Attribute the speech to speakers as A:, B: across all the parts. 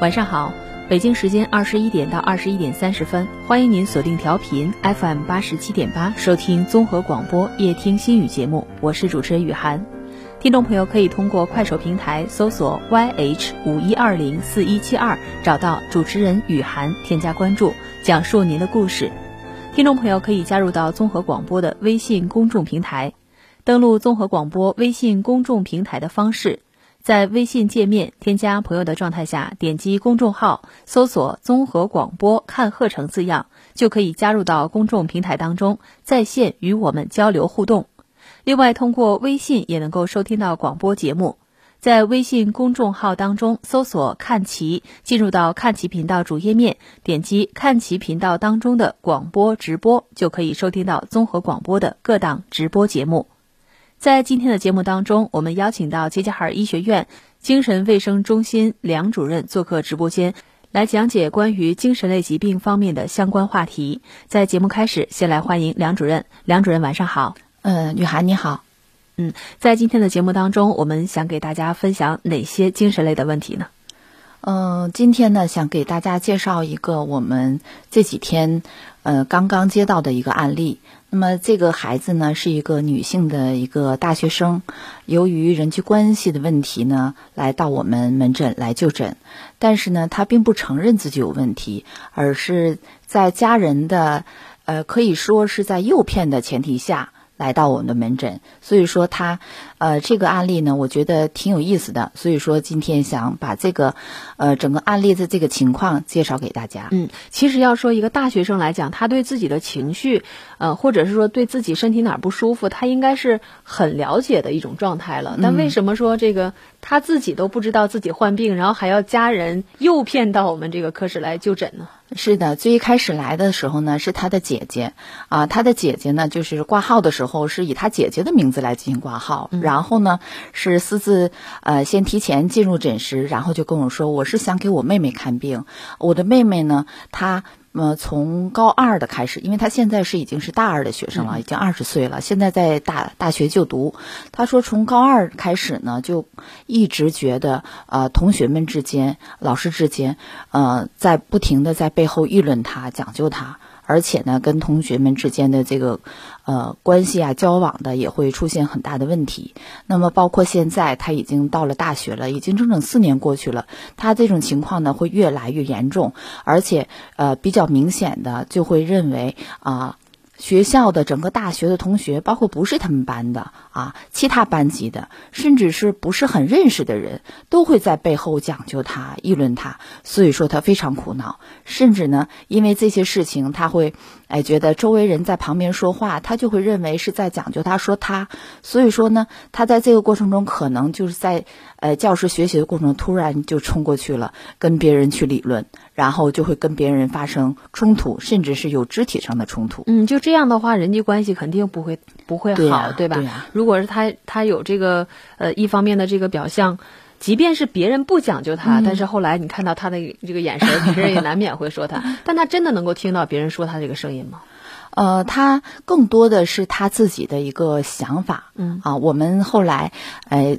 A: 晚上好，北京时间二十一点到二十一点三十分，欢迎您锁定调频 FM 八十七点八，收听综合广播夜听心语节目，我是主持人雨涵。听众朋友可以通过快手平台搜索 YH 五一二零四一七二，找到主持人雨涵，添加关注，讲述您的故事。听众朋友可以加入到综合广播的微信公众平台，登录综合广播微信公众平台的方式，在微信界面添加朋友的状态下，点击公众号，搜索“综合广播看鹤城”字样，就可以加入到公众平台当中，在线与我们交流互动。另外，通过微信也能够收听到广播节目，在微信公众号当中搜索“看齐”，进入到看齐频道主页面，点击看齐频道当中的广播直播，就可以收听到综合广播的各档直播节目。在今天的节目当中，我们邀请到齐齐哈尔医学院精神卫生中心梁主任做客直播间，来讲解关于精神类疾病方面的相关话题。在节目开始，先来欢迎梁主任。梁主任，晚上好。
B: 嗯，雨涵你好，
A: 嗯，在今天的节目当中，我们想给大家分享哪些精神类的问题呢？
B: 嗯，今天呢，想给大家介绍一个我们这几天呃刚刚接到的一个案例。那么这个孩子呢，是一个女性的一个大学生，由于人际关系的问题呢，来到我们门诊来就诊，但是呢，她并不承认自己有问题，而是在家人的呃可以说是在诱骗的前提下。来到我们的门诊，所以说他，呃，这个案例呢，我觉得挺有意思的，所以说今天想把这个，呃，整个案例的这个情况介绍给大家。
A: 嗯，其实要说一个大学生来讲，他对自己的情绪，呃，或者是说对自己身体哪儿不舒服，他应该是很了解的一种状态了。但为什么说这个他自己都不知道自己患病，然后还要家人诱骗到我们这个科室来就诊呢？
B: 是的，最一开始来的时候呢，是他的姐姐，啊，他的姐姐呢，就是挂号的时候是以他姐姐的名字来进行挂号，然后呢，是私自呃先提前进入诊室，然后就跟我说，我是想给我妹妹看病，我的妹妹呢，她。呃，从高二的开始，因为他现在是已经是大二的学生了，已经二十岁了，现在在大大学就读。他说，从高二开始呢，就一直觉得，呃，同学们之间、老师之间，呃，在不停的在背后议论他、讲究他。而且呢，跟同学们之间的这个，呃，关系啊，交往的也会出现很大的问题。那么，包括现在他已经到了大学了，已经整整四年过去了，他这种情况呢会越来越严重，而且呃比较明显的就会认为啊。学校的整个大学的同学，包括不是他们班的啊，其他班级的，甚至是不是很认识的人，都会在背后讲究他、议论他，所以说他非常苦恼。甚至呢，因为这些事情，他会哎觉得周围人在旁边说话，他就会认为是在讲究他、说他。所以说呢，他在这个过程中，可能就是在呃教师学习的过程中，突然就冲过去了，跟别人去理论。然后就会跟别人发生冲突，甚至是有肢体上的冲突。
A: 嗯，就这样的话，人际关系肯定不会不会好，对吧？如果是他他有这个呃一方面的这个表象，即便是别人不讲究他，但是后来你看到他的这个眼神，别人也难免会说他。但他真的能够听到别人说他这个声音吗？
B: 呃，他更多的是他自己的一个想法。嗯啊，我们后来呃。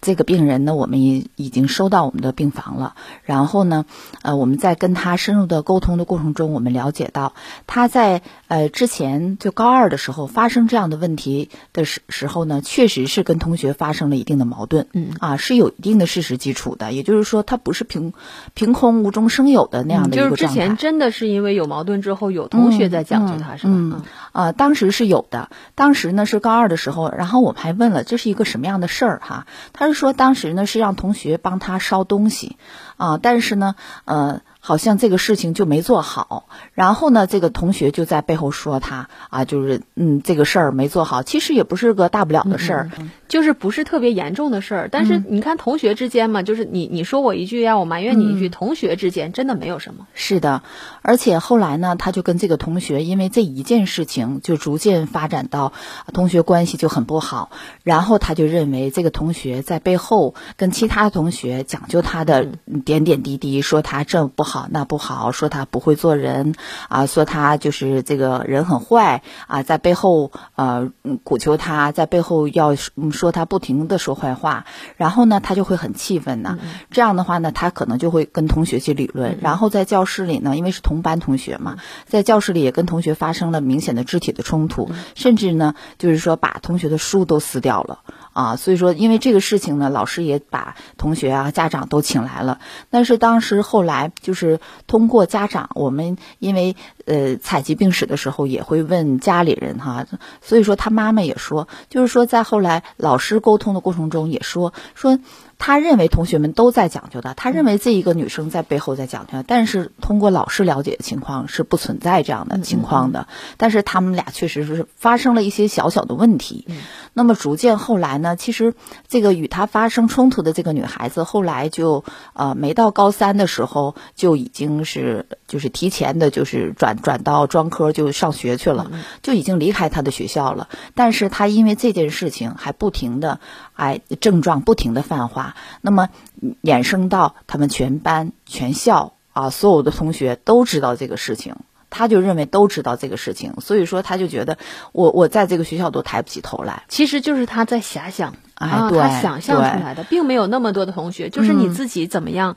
B: 这个病人呢，我们也已经收到我们的病房了。然后呢，呃，我们在跟他深入的沟通的过程中，我们了解到他在呃之前就高二的时候发生这样的问题的时时候呢，确实是跟同学发生了一定的矛盾，嗯啊，是有一定的事实基础的。也就是说，他不是凭凭空无中生有的那样的一个
A: 状态。就是之前真的是因为有矛盾之后，有同学在讲究他，是
B: 吗？啊，当时是有的。当时呢是高二的时候，然后我们还问了这是一个什么样的事儿哈？他说当时呢是让同学帮他烧东西，啊，但是呢，呃，好像这个事情就没做好，然后呢，这个同学就在背后说他啊，就是嗯，这个事儿没做好，其实也不是个大不了的事儿，
A: 就是不是特别严重的事儿。但是你看同学之间嘛，就是你你说我一句呀，我埋怨你一句，同学之间真的没有什么。
B: 是的，而且后来呢，他就跟这个同学因为这一件事情就逐渐发展到同学关系就很不好，然后他就认为这个同学在背后跟其他同学讲究他的点点滴滴，说他这不好。那不好，说他不会做人啊，说他就是这个人很坏啊，在背后呃鼓求他，在背后要说他不停的说坏话，然后呢，他就会很气愤呢。这样的话呢，他可能就会跟同学去理论，然后在教室里呢，因为是同班同学嘛，在教室里也跟同学发生了明显的肢体的冲突，甚至呢，就是说把同学的书都撕掉了。啊，所以说，因为这个事情呢，老师也把同学啊、家长都请来了。但是当时后来就是通过家长，我们因为呃采集病史的时候也会问家里人哈，所以说他妈妈也说，就是说在后来老师沟通的过程中也说说。他认为同学们都在讲究他，他认为这一个女生在背后在讲究他，但是通过老师了解的情况是不存在这样的情况的。但是他们俩确实是发生了一些小小的问题。那么逐渐后来呢，其实这个与他发生冲突的这个女孩子后来就呃没到高三的时候就已经是就是提前的，就是转转到专科就上学去了，就已经离开他的学校了。但是他因为这件事情还不停的哎症状不停的泛化。那么衍生到他们全班全校啊，所有的同学都知道这个事情，他就认为都知道这个事情，所以说他就觉得我我在这个学校都抬不起头来。
A: 其实就是他在遐想
B: 啊，
A: 他想象出来的，并没有那么多的同学，就是你自己怎么样，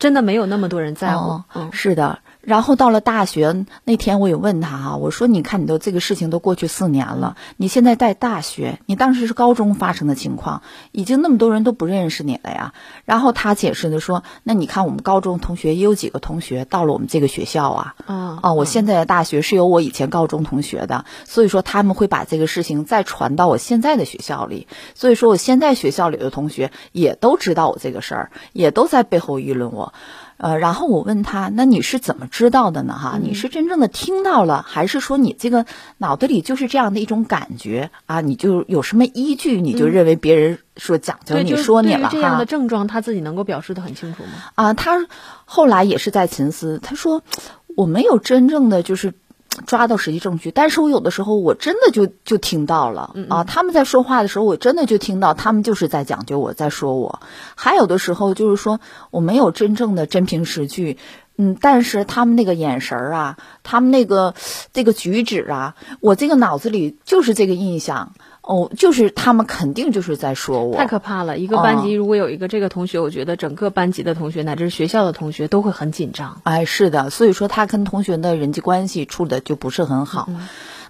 A: 真的没有那么多人在乎。
B: 是的。然后到了大学那天，我也问他哈，我说：“你看，你都这个事情都过去四年了，你现在在大学，你当时是高中发生的情况，已经那么多人都不认识你了呀。”然后他解释的说：“那你看，我们高中同学也有几个同学到了我们这个学校啊，啊，我现在的大学是有我以前高中同学的，所以说他们会把这个事情再传到我现在的学校里，所以说我现在学校里的同学也都知道我这个事儿，也都在背后议论我。”呃，然后我问他，那你是怎么知道的呢？哈，你是真正的听到了，还是说你这个脑子里就是这样的一种感觉啊？你就有什么依据，你就认为别人说讲究你说你了哈？
A: 这样的症状，他自己能够表示的很清楚吗？
B: 啊，他后来也是在沉思，他说我没有真正的就是。抓到实际证据，但是我有的时候我真的就就听到了啊，他们在说话的时候，我真的就听到他们就是在讲究我在说我，还有的时候就是说我没有真正的真凭实据，嗯，但是他们那个眼神儿啊，他们那个这个举止啊，我这个脑子里就是这个印象。哦，就是他们肯定就是在说我，
A: 太可怕了。一个班级如果有一个这个同学，我觉得整个班级的同学乃至学校的同学都会很紧张。
B: 哎，是的，所以说他跟同学的人际关系处的就不是很好。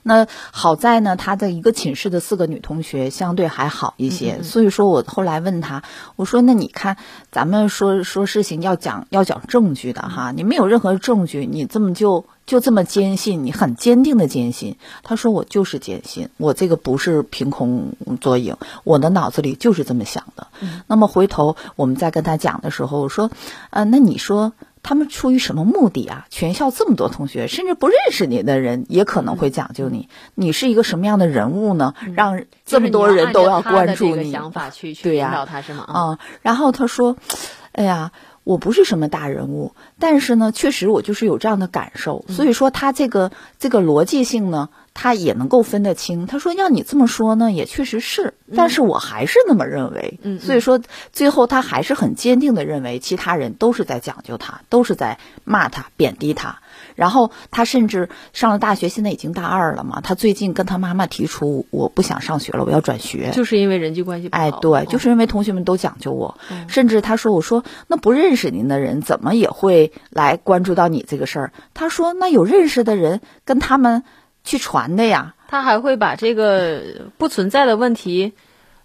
B: 那好在呢，他的一个寝室的四个女同学相对还好一些，所以说我后来问他，我说那你看，咱们说说事情要讲要讲证据的哈，你没有任何证据，你这么就就这么坚信，你很坚定的坚信。他说我就是坚信，我这个不是凭空作影，我的脑子里就是这么想的。那么回头我们再跟他讲的时候，我说，呃，那你说。他们出于什么目的啊？全校这么多同学，甚至不认识你的人，也可能会讲究你。你是一个什么样的人物呢？让这么多人都要关注你。
A: 想法去去引导他是吗？
B: 啊，然后他说：“哎呀，我不是什么大人物，但是呢，确实我就是有这样的感受。所以说，他这个这个逻辑性呢。”他也能够分得清。他说：“要你这么说呢，也确实是，但是我还是那么认为。嗯，所以说最后他还是很坚定的认为，其他人都是在讲究他，都是在骂他、贬低他。然后他甚至上了大学，现在已经大二了嘛。他最近跟他妈妈提出，我不想上学了，我要转学，
A: 就是因为人际关系不好。
B: 哎，对，就是因为同学们都讲究我。甚至他说：‘我说那不认识您的人，怎么也会来关注到你这个事儿？’他说：‘那有认识的人跟他们。’去传的呀，
A: 他还会把这个不存在的问题，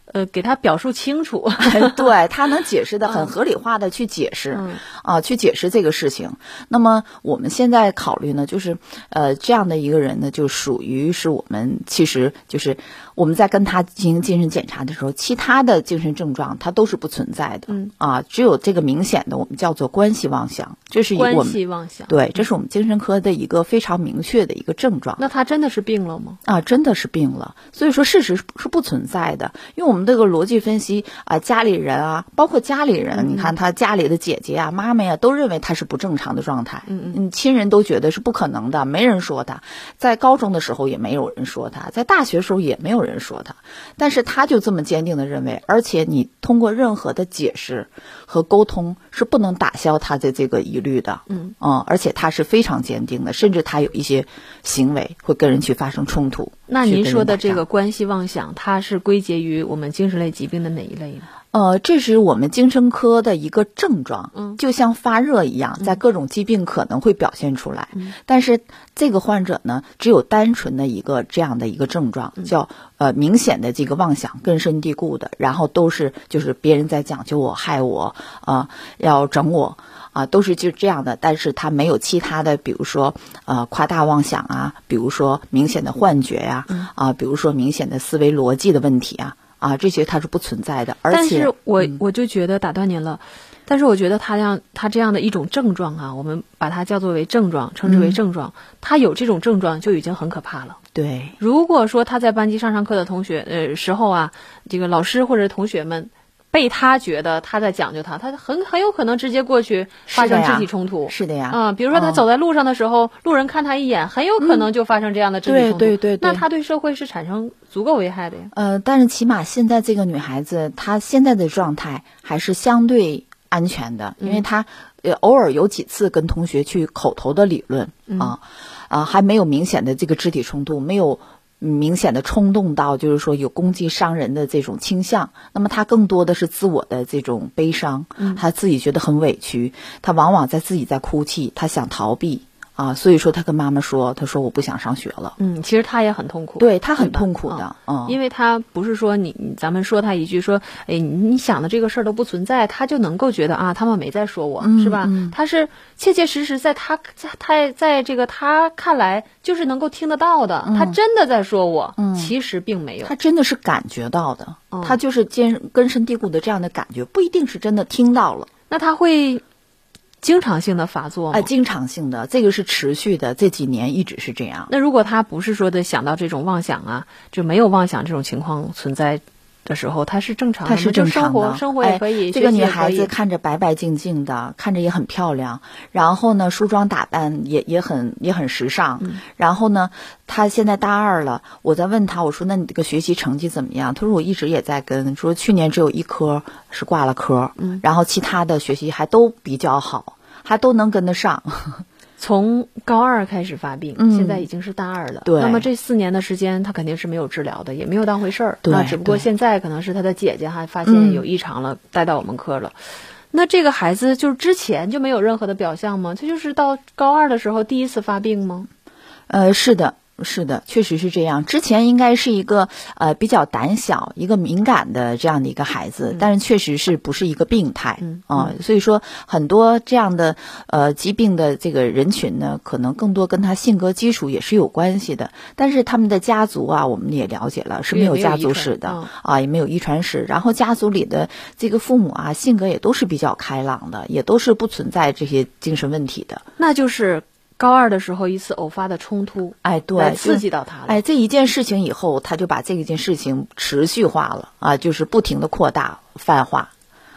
A: 呃，给他表述清楚，
B: 对他能解释的很合理化的去解释，啊，去解释这个事情。那么我们现在考虑呢，就是呃，这样的一个人呢，就属于是我们其实就是我们在跟他进行精神检查的时候，其他的精神症状他都是不存在的，
A: 嗯
B: 啊，只有这个明显的，我们叫做关系妄想，这是
A: 关系妄想，
B: 对，这是我们精神科的一个非常明确的一个症状。
A: 那他真的是病了吗？
B: 啊，真的是病了。所以说事实是不存在的，因为我们这个逻辑分析啊，家里人啊，包括家里人，你看他家里的姐姐啊、妈妈呀，都认为他是不正常的状态。
A: 嗯
B: 嗯，亲人都觉得是不可能的，没人说他。在高中的时候也没有人说他，在大学时候也没有人说他，但是他就这么坚定的认为，而且你通过任何的解释和沟通是不能打消他的这个疑虑的。
A: 嗯
B: 嗯，而且他是非常坚定的，甚至他有一些行为会跟人去发生冲突。
A: 那您说的这
B: 个。
A: 个关系妄想，它是归结于我们精神类疾病的哪一类呢？
B: 呃，这是我们精神科的一个症状，
A: 嗯，
B: 就像发热一样，在各种疾病可能会表现出来。
A: 嗯，
B: 但是这个患者呢，只有单纯的一个这样的一个症状，
A: 嗯
B: 叫呃明显的这个妄想，根深蒂固的，然后都是就是别人在讲究我、害我啊、要整我。啊，都是就这样的，但是他没有其他的，比如说呃夸大妄想啊，比如说明显的幻觉呀、啊，比如说明显的思维逻辑的问题啊，啊，这些它是不存在的。而且，
A: 但是我、
B: 嗯
A: 我就觉得打断您了，但是我觉得他样他这样的一种症状啊，我们把它叫作为症状，称之为症状，他有这种症状就已经很可怕了。
B: 对，
A: 如果说他在班级上上课的同学呃时候啊，这个老师或者同学们。被他觉得他在讲究他，他很很有可能直接过去发生肢体冲突。
B: 是的呀，
A: 嗯、比如说他
B: 嗯
A: 走在路上的时候，路人看他一眼，很有可能就发生这样的肢体冲突。
B: 对对对对
A: 那他对社会是产生足够危害的呀。
B: 呃，但是起码现在这个女孩子，她现在的状态还是相对安全的，因为她呃偶尔有几次跟同学去口头的理论啊，啊还没有明显的这个肢体冲突，没有。明显的冲动到就是说有攻击伤人的这种倾向，那么他更多的是自我的这种悲伤，他自己觉得很委屈，他往往在自己在哭泣，他想逃避。啊，所以说他跟妈妈说，他说我不想上学了，
A: 嗯，其实他也很痛苦。
B: 对他很痛苦的，嗯，
A: 因为他不是说你，咱们说他一句说，哎，你你想的这个事儿都不存在，他就能够觉得啊，他们没在说我，
B: 嗯
A: 是吧？
B: 嗯
A: 他是切切实实在他在他在这个他看来就是能够听得到的，他真的在说我，
B: 嗯
A: 其实并没有
B: 他。真的是感觉到的，
A: 嗯
B: 他就是根根深蒂固的这样的感觉，不一定是真的听到了，
A: 那他会经常性的发作吗？
B: 哎，经常性的，这个是持续的，这几年一直是这样。
A: 那如果他不是说的想到这种妄想啊，就没有妄想这种情况存在的时候，她是正常的，
B: 她是正常的，
A: 生活生活也可以，
B: 哎。这个女孩子看着白白净净的，看着也很漂亮，然后呢，梳妆打扮也也很也很时尚。
A: 嗯
B: 然后呢，她现在大二了，我在问她，我说：“那你这个学习成绩怎么样？”她说：“我一直也在跟，说去年只有一科是挂了科，
A: 嗯
B: 然后其他的学习还都比较好，还都能跟得上。”
A: 从高二开始发病，
B: 嗯
A: 现在已经是大二了。
B: 对
A: 那么这四年的时间，他肯定是没有治疗的，也没有当回事儿。
B: 对
A: 那只不过现在可能是他的姐姐还发
B: 嗯
A: 现有异常了，带到我们科了。那这个孩子就是之前就没有任何的表象吗？他就是到高二的时候第一次发病吗？
B: 呃，是的，是的，确实是这样。之前应该是一个呃比较胆小、一个敏感的这样的一个孩子，但是确实是不是一个病态
A: 嗯
B: 啊、所以说，很多这样的呃疾病的这个人群呢，可能更多跟他性格基础也是有关系的。但是他们的家族啊，我们也了解了，是没有家族史的、
A: 嗯
B: 啊，也没有遗传史。然后家族里的这个父母啊，性格也都是比较开朗的，也都是不存在这些精神问题的。
A: 那就是高二的时候一次偶发的冲突，
B: 哎，
A: 来
B: 对，
A: 刺激到他了。
B: 哎，这一件事情以后，他就把这一件事情持续化了啊，就是不停的扩大泛化，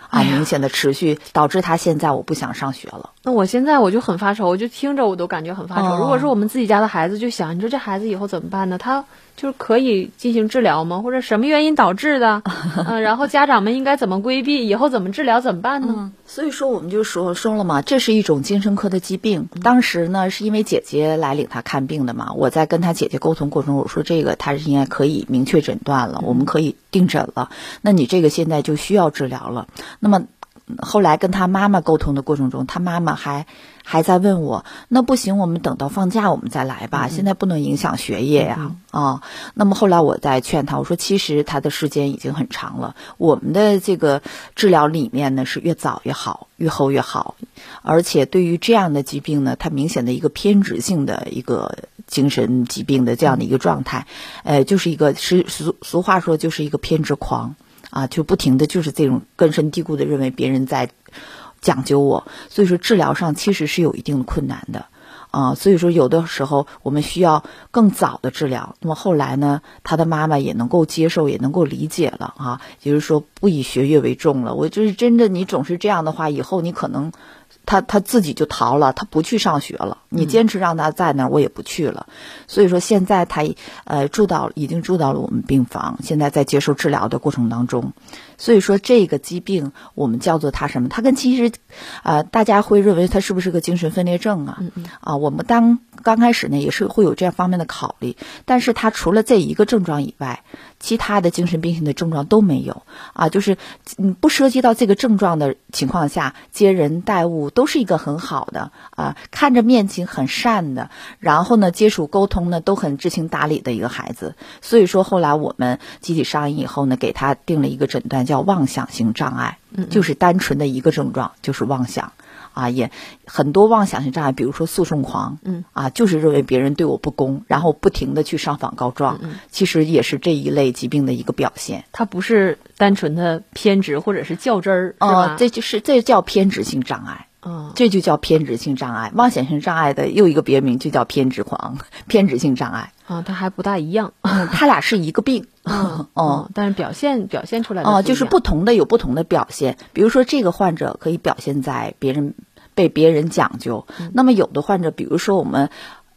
B: 啊，
A: 哎
B: 明显的持续，导致他现在我不想上学了。
A: 那我现在我就很发愁，我就听着我都感觉很发愁。
B: 哦
A: 如果是我们自己家的孩子，就想你说这孩子以后怎么办呢？他就是可以进行治疗吗？或者什么原因导致的？嗯、然后家长们应该怎么规避？以后怎么治疗？怎么办呢？
B: 所以说，我们就说说了嘛，这是一种精神科的疾病。当时呢，是因为姐姐来领他看病的嘛，我在跟他姐姐沟通过程中，我说这个他是应该可以明确诊断了，我们可以定诊了。那你这个现在就需要治疗了。那么。后来跟他妈妈沟通的过程中，他妈妈还还在问我，那不行，我们等到放假我们再来吧，现在不能影响学业呀啊。那么后来我在劝他，我说其实他的时间已经很长了，我们的这个治疗理念呢是越早越好，越后越好，而且对于这样的疾病呢，它明显的一个偏执性的一个精神疾病的这样的一个状态，呃，就是一个是俗俗话说就是一个偏执狂。啊，就不停的就是这种根深蒂固的认为别人在讲究我，所以说治疗上其实是有一定的困难的啊。所以说有的时候我们需要更早的治疗。那么后来呢，他的妈妈也能够接受，也能够理解了啊，也就是说不以学业为重了。我就是真的，你总是这样的话，以后你可能。他他自己就逃了，他不去上学了。你坚持让他在那儿，我也不去了。所以说现在他呃住到已经住到了我们病房，现在在接受治疗的过程当中。所以说这个疾病我们叫做它什么？它跟其实，呃，大家会认为它是不是个精神分裂症啊？啊，我们当刚开始呢也是会有这样方面的考虑，但是它除了这一个症状以外，其他的精神病性的症状都没有啊，就是嗯不涉及到这个症状的情况下，接人待物都是一个很好的啊，看着面情很善的，然后呢接触沟通呢都很知情达理的一个孩子。所以说后来我们集体上医以后呢，给他定了一个诊断。叫妄想性障碍，就是单纯的一个症状，就是妄想啊，也很多妄想性障碍，比如说诉讼狂，嗯啊，就是认为别人对我不公，然后不停的去上访告状，其实也是这一类疾病的一个表现。
A: 它不是单纯的偏执或者是较真儿？
B: 这就是这叫偏执性障碍，嗯，这就叫偏执性障碍。妄想性障碍的又一个别名就叫偏执狂，偏执性障碍。
A: 啊，它还不大一样，
B: 它俩是一个病，
A: 哦，但是表现表现出来
B: 哦，就是不同的有不同的表现。比如说，这个患者可以表现在别人被别人讲究，那么有的患者，比如说我们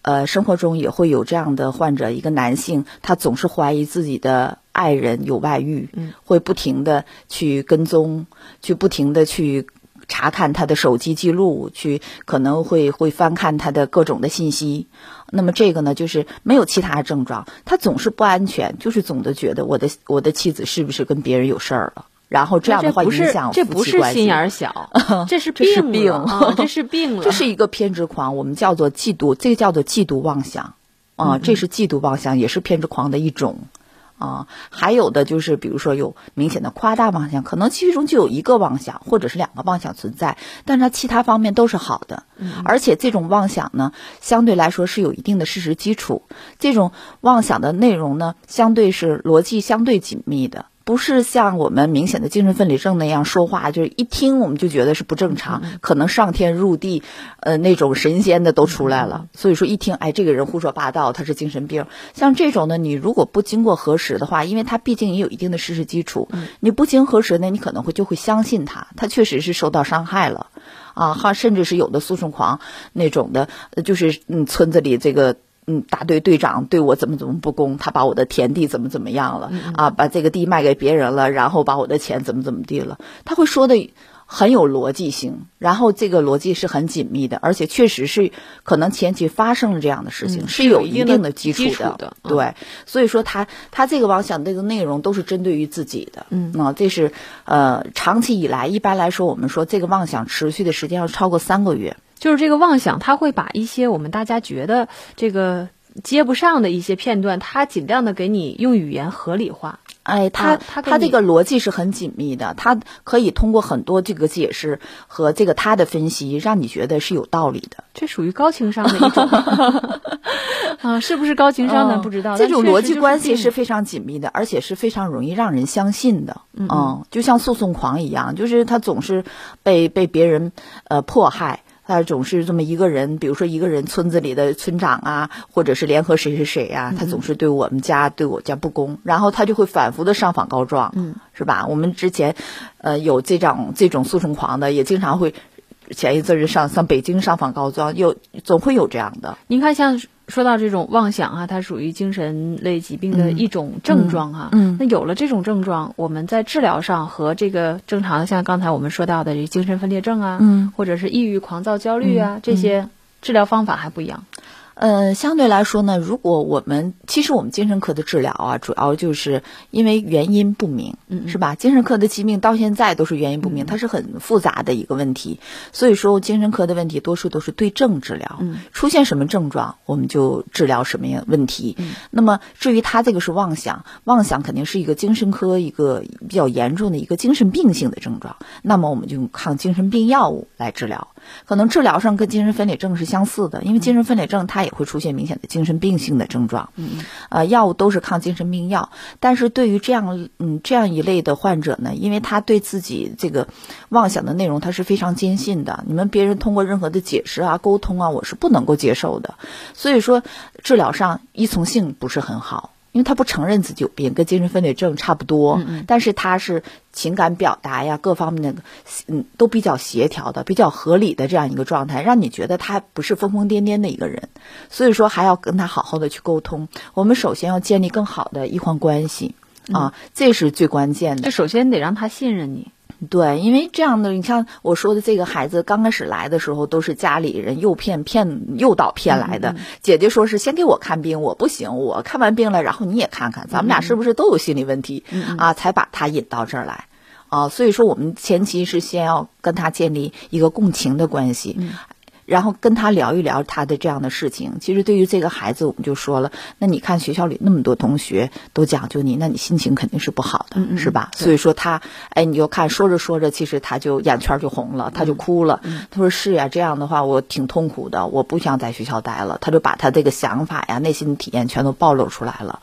B: 呃生活中也会有这样的患者，一个男性，他总是怀疑自己的爱人有外遇，嗯会不停的去跟踪，去不停的去。查看他的手机记录，去可能会会翻看他的各种的信息。那么这个呢，就是没有其他症状，他总是不安全，就是总的觉得我的我的妻子是不是跟别人有事儿了？然后这样的话影响。
A: 这不是心眼小，这是病，这是病了。
B: 这是一个偏执狂，我们叫做嫉妒，这个叫做嫉妒妄想啊，这是嫉妒妄想，也是偏执狂的一种。啊，还有的就是，比如说有明显的夸大妄想，可能其中就有一个妄想或者是两个妄想存在，但是它其他方面都是好的，而且这种妄想呢，相对来说是有一定的事实基础，这种妄想的内容呢，相对是逻辑相对紧密的。不是像我们明显的精神分裂症那样说话，就是一听我们就觉得是不正常，可能上天入地，呃，那种神仙的都出来了。所以说一听，哎，这个人胡说八道，他是精神病。像这种呢，你如果不经过核实的话，因为他毕竟也有一定的事实基础，你不经核实呢，你可能会就会相信他，他确实是受到伤害了，啊，哈，甚至是有的诉讼狂那种的，就是嗯，村子里这个。嗯，大队队长对我怎么怎么不公？他把我的田地怎么怎么样了？啊，把这个地卖给别人了，然后把我的钱怎么怎么地了？他会说的很有逻辑性，然后这个逻辑是很紧密的，而且确实是可能前期发生了这样的事情，是有一定的基础的。对，所以说他他这个妄想这个内容都是针对于自己的。嗯，那这是呃长期以来，一般来说我们说这个妄想持续的时间要超过三个月。
A: 就是这个妄想，他会把一些我们大家觉得这个接不上的一些片段，他尽量的给你用语言合理化。
B: 哎，他他他这个逻辑是很紧密的，他可以通过很多这个解释和这个他的分析，让你觉得是有道理的。
A: 这属于高情商的一种 啊，是不是高情商的不知道。
B: 这种逻辑关系是非常紧密的，而且是非常容易让人相信的。嗯，就像诉讼狂一样，就是他总是被被别人呃迫害。他总是这么一个人，比如说一个人，村子里的村长啊，或者是联合谁谁谁呀，他总是对我们家对我家不公，然后他就会反复的上访告状，嗯，是吧？我们之前，呃，有这种这种诉讼狂的，也经常会前一阵儿上上北京上访告状，有总会有这样的。
A: 您看像。说到这种妄想啊，它属于精神类疾病的一种症状哈。嗯，那有了这种症状，我们在治疗上和这个正常的，像刚才我们说到的这精神分裂症啊，嗯，或者是抑郁、狂躁、焦虑啊，这些治疗方法还不一样。
B: 呃，相对来说呢，如果我们其实我们精神科的治疗啊，主要就是因为原因不明，嗯，是吧？精神科的疾病到现在都是原因不明，它是很复杂的一个问题。所以说，精神科的问题多数都是对症治疗，嗯，出现什么症状，我们就治疗什么样问题。那么至于他这个是妄想，妄想肯定是一个精神科一个比较严重的一个精神病性的症状，那么我们就用抗精神病药物来治疗。可能治疗上跟精神分裂症是相似的，因为精神分裂症它也会出现明显的精神病性的症状。嗯，呃，药物都是抗精神病药，但是对于这样嗯这样一类的患者呢，因为他对自己这个妄想的内容他是非常坚信的，你们别人通过任何的解释啊、沟通啊，我是不能够接受的，所以说治疗上依从性不是很好。因为他不承认自己有病，跟精神分裂症差不多，但是他是情感表达呀，各方面的嗯都比较协调的，比较合理的这样一个状态，让你觉得他不是疯疯癫癫的一个人。所以说还要跟他好好的去沟通。我们首先要建立更好的医患关系啊，这是最关键的。
A: 就首先得让他信任你。
B: 对，因为这样的，你像我说的这个孩子刚开始来的时候，都是家里人诱骗、骗诱导骗来的。姐姐说是先给我看病，我不行，我看完病了，然后你也看看，咱们俩是不是都有心理问题啊？才把他引到这儿来啊。所以说，我们前期是先要跟他建立一个共情的关系。然后跟他聊一聊他的这样的事情。其实对于这个孩子，我们就说了，那你看学校里那么多同学都讲究你，那你心情肯定是不好的，是吧？所以说他，哎，你就看说着说着，其实他就眼圈就红了，他就哭了。他说是呀，这样的话我挺痛苦的，我不想在学校待了。他就把他这个想法呀、内心的体验全都暴露出来了。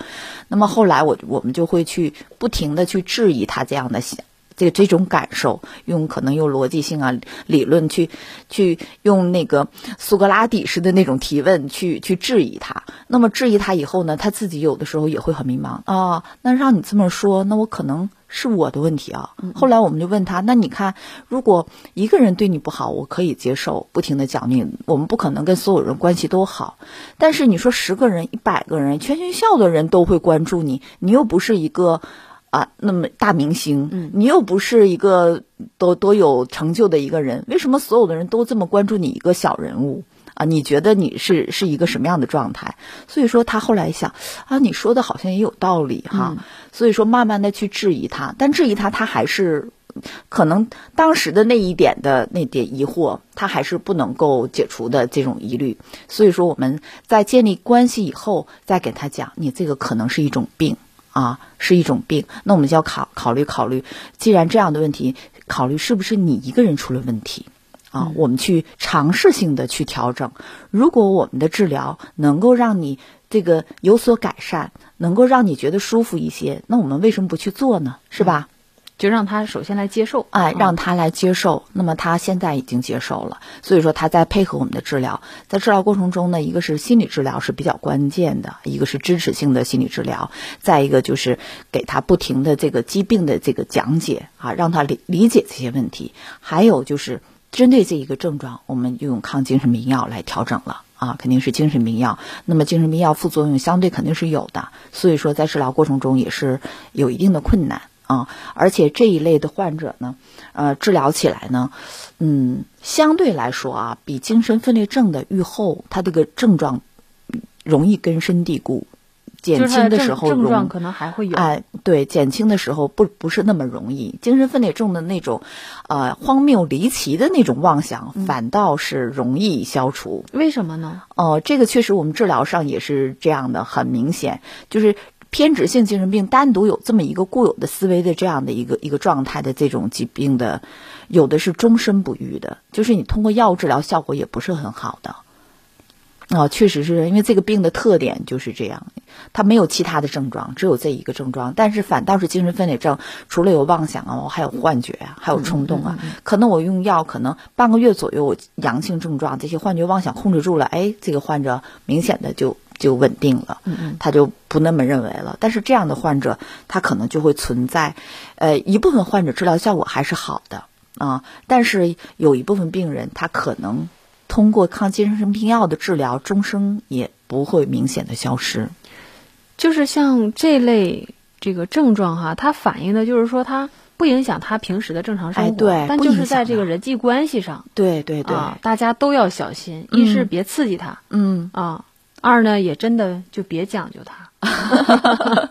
B: 那么后来我我们就会去不停的去质疑他这样的想。这这种感受，用可能用逻辑性啊理论去去用那个苏格拉底式的那种提问去去质疑他。那么质疑他以后呢，他自己有的时候也会很迷茫啊。那让你这么说，那我可能是我的问题啊。后来我们就问他，那你看，如果一个人对你不好，我可以接受，不停的讲你，我们不可能跟所有人关系都好。但是你说十个人、一百个人，全学校的人都会关注你，你又不是一个。啊，那么大明星，嗯，你又不是一个多多有成就的一个人，为什么所有的人都这么关注你一个小人物啊？你觉得你是是一个什么样的状态？所以说他后来想啊，你说的好像也有道理哈。所以说慢慢的去质疑他，但质疑他，他还是可能当时的那一点的那点疑惑，他还是不能够解除的这种疑虑。所以说我们在建立关系以后，再给他讲，你这个可能是一种病。啊，是一种病，那我们就要考考虑考虑，既然这样的问题，考虑是不是你一个人出了问题啊？我们去尝试性的去调整。如果我们的治疗能够让你这个有所改善，能够让你觉得舒服一些，那我们为什么不去做呢？是吧？
A: 就让他首先来接受，
B: 哎，让他来接受。那么他现在已经接受了，所以说他在配合我们的治疗。在治疗过程中呢，一个是心理治疗是比较关键的，一个是支持性的心理治疗，再一个就是给他不停的这个疾病的这个讲解啊，让他理理解这些问题。还有就是针对这一个症状，我们用抗精神病药来调整了啊，肯定是精神病药。那么精神病药副作用相对肯定是有的，所以说在治疗过程中也是有一定的困难。啊，而且这一类的患者呢，呃，治疗起来呢，嗯，相对来说啊，比精神分裂症的愈后，它这个症状容易根深蒂固，减轻的时候
A: 症状可能还会有。
B: 哎，对，减轻的时候不不是那么容易。精神分裂症的那种，呃，荒谬离奇的那种妄想，反倒是容易消除。
A: 为什么呢？
B: 哦，这个确实我们治疗上也是这样的，很明显就是。偏执性精神病单独有这么一个固有的思维的这样的一个一个状态的这种疾病的，有的是终身不愈的，就是你通过药物治疗效果也不是很好的。啊，确实是因为这个病的特点就是这样，它没有其他的症状，只有这一个症状，但是反倒是精神分裂症，除了有妄想啊，我还有幻觉啊，还有冲动啊，可能我用药可能半个月左右，我阳性症状这些幻觉妄想控制住了，哎，这个患者明显的就。就稳定了，他就不那么认为了。但是这样的患者，他可能就会存在，呃，一部分患者治疗效果还是好的啊，但是有一部分病人，他可能通过抗精神病药的治疗，终生也不会明显的消失。
A: 就是像这类这个症状哈，它反映的就是说，它不影响他平时的正常生活，
B: 对，
A: 但就是在这个人际关系上，
B: 对对对，
A: 大家都要小心，一是别刺激他，
B: 嗯
A: 啊。二呢，也真的就别讲究他。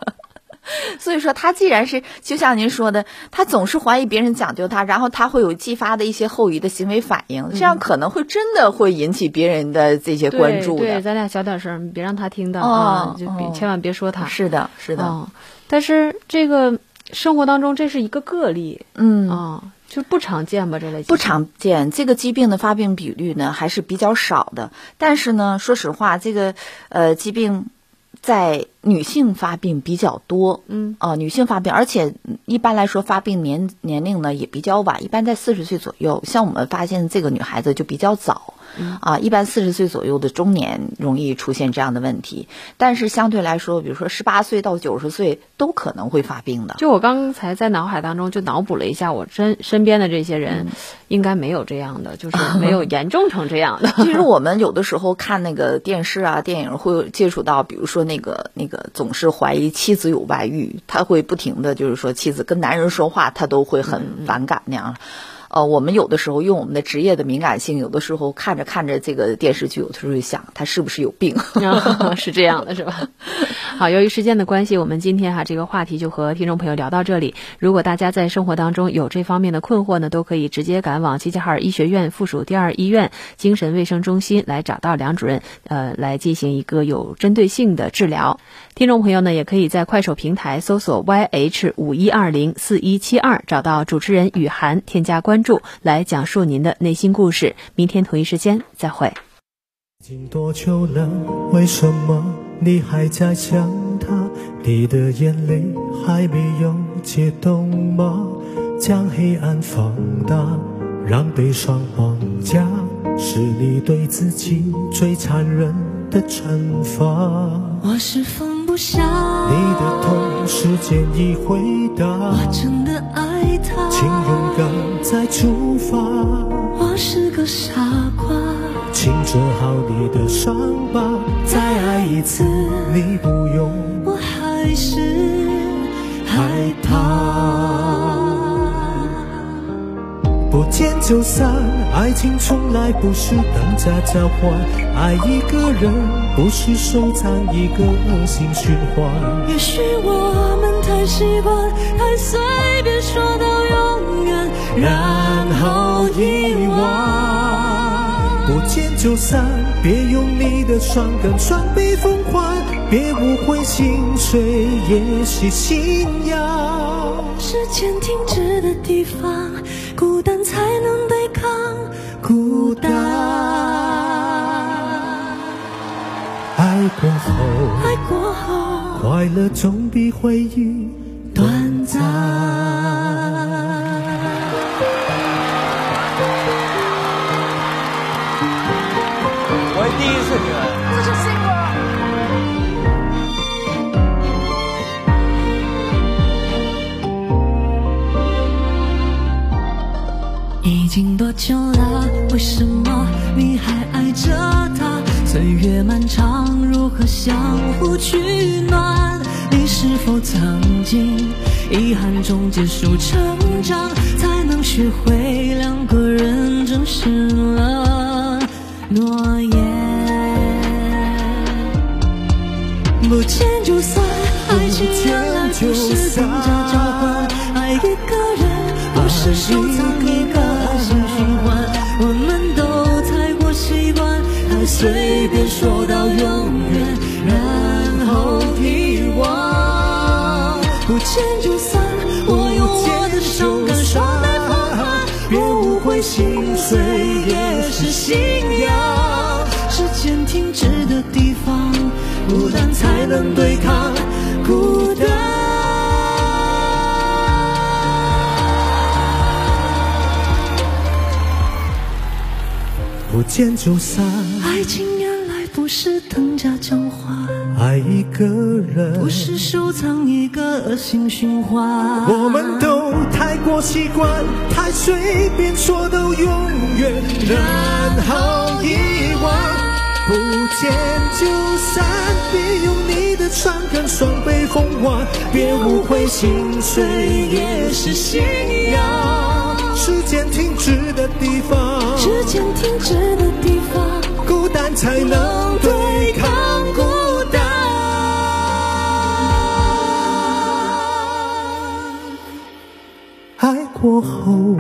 B: 所以说，他既然是就像您说的，他总是怀疑别人讲究他，然后他会有继发的一些后遗的行为反应，这样可能会真的会引起别人的这些关注
A: 的。对，咱俩小点声，别让他听到啊，就别千万别说他。
B: 是的，是的。
A: 但是这个生活当中，这是一个个例，
B: 嗯
A: 啊。就不常见吧，这类
B: 不常见。这个疾病的发病比率呢还是比较少的。但是呢，说实话，这个呃疾病在女性发病比较多。
A: 嗯
B: 啊，女性发病，而且一般来说发病年年龄呢也比较晚，一般在四十岁左右。像我们发现这个女孩子就比较早。啊，一般四十岁左右的中年容易出现这样的问题，但是相对来说，比如说十八岁到九十岁都可能会发病的。
A: 就我刚才在脑海当中就脑补了一下，我身身边的这些人，应该没有这样的，就是没有严重成这样的。
B: 其实我们有的时候看那个电视啊、电影，会接触到，比如说那个那个总是怀疑妻子有外遇，他会不停的就是说妻子跟男人说话，他都会很反感那样。呃，我们有的时候用我们的职业的敏感性，有的时候看着看着这个电视剧，有的时候想他是不是有病？
A: 是这样的，是吧？好，由于时间的关系，我们今天哈这个话题就和听众朋友聊到这里。如果大家在生活当中有这方面的困惑呢，都可以直接赶往齐齐哈尔医学院附属第二医院精神卫生中心来找到梁主任，呃，来进行一个有针对性的治疗。听众朋友呢，也可以在快手平台搜索 YH 五一二零四一七二，找到主持人雨涵，添加关。注来讲述您的内心故事。明天同一时间再会。
C: 已经多久了？为什么你还在想他？你的眼泪还没有解冻吗？将黑暗放大，让悲伤绑架，是你对自己最残忍的惩罚。
D: 我是放不下
C: 你的痛，时间已回答。
D: 我真的爱他，
C: 请勇敢再出发。
D: 我是个傻瓜，
C: 请治好你的伤疤，
D: 再爱一次。
C: 你不用，
D: 我还是害怕。
C: 不见就散，爱情从来不是等价交换。爱一个人不是收藏一个恶性循环。
D: 也许我们太习惯，太随便说到
C: 就散，别用你的伤感双臂奉还，别误会心碎也是信仰。
D: 时间停止的地方。孤单才能对抗孤单。
C: 爱过后，
D: 爱过后，
C: 快乐总比回忆
D: 短暂。经多久了？为什么你还爱着他？岁月漫长，如何相互取暖？你是否曾经遗憾中结束成长，才能学会两个人证实了诺言？不见就散，爱情原来不是等价交换，爱一个人不是收藏随便说到永远，然后遗忘。不见就散，我用我的伤感双倍奉还。别误会，心碎也是信仰。时间停止的地方，孤单才能对抗孤
C: 见就散，
D: 爱情原来不是等价交换，
C: 爱一个人
D: 不是收藏一个恶性循环。
C: 我们都太过习惯，太随便说到永远，然后遗忘。不见就散，别用你的伤感双倍奉还，别误会，心碎也是信仰。时间停止的地方。
D: 时间停止的地方。
C: 孤单才能对抗
E: 孤单。
C: 爱过后